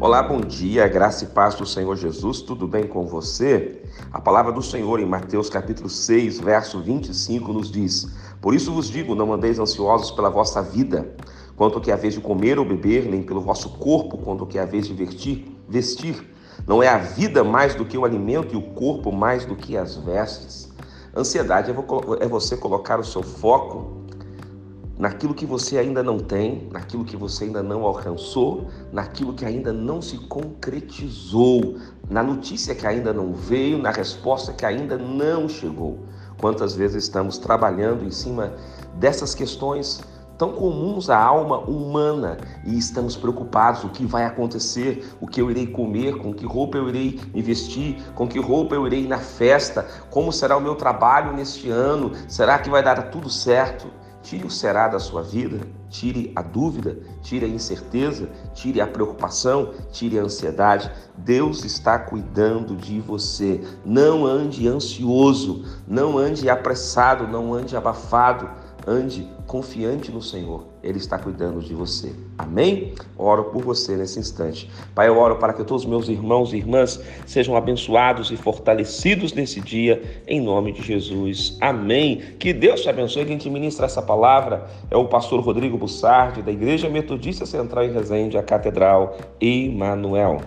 Olá, bom dia, graça e paz do Senhor Jesus, tudo bem com você? A palavra do Senhor em Mateus capítulo 6, verso 25 nos diz: Por isso vos digo, não andeis ansiosos pela vossa vida, quanto que é a vez de comer ou beber, nem pelo vosso corpo, quanto que é a vez de vestir, vestir. Não é a vida mais do que o alimento e o corpo mais do que as vestes. Ansiedade é, é você colocar o seu foco naquilo que você ainda não tem, naquilo que você ainda não alcançou, naquilo que ainda não se concretizou, na notícia que ainda não veio, na resposta que ainda não chegou. Quantas vezes estamos trabalhando em cima dessas questões tão comuns à alma humana e estamos preocupados o que vai acontecer, o que eu irei comer, com que roupa eu irei me vestir, com que roupa eu irei na festa, como será o meu trabalho neste ano, será que vai dar tudo certo? Tire o será da sua vida, tire a dúvida, tire a incerteza, tire a preocupação, tire a ansiedade. Deus está cuidando de você. Não ande ansioso, não ande apressado, não ande abafado. Ande confiante no Senhor, Ele está cuidando de você. Amém? Oro por você nesse instante. Pai, eu oro para que todos os meus irmãos e irmãs sejam abençoados e fortalecidos nesse dia, em nome de Jesus. Amém. Que Deus te abençoe. Quem te ministra essa palavra é o pastor Rodrigo Bussardi, da Igreja Metodista Central em Resende, a Catedral Emanuel.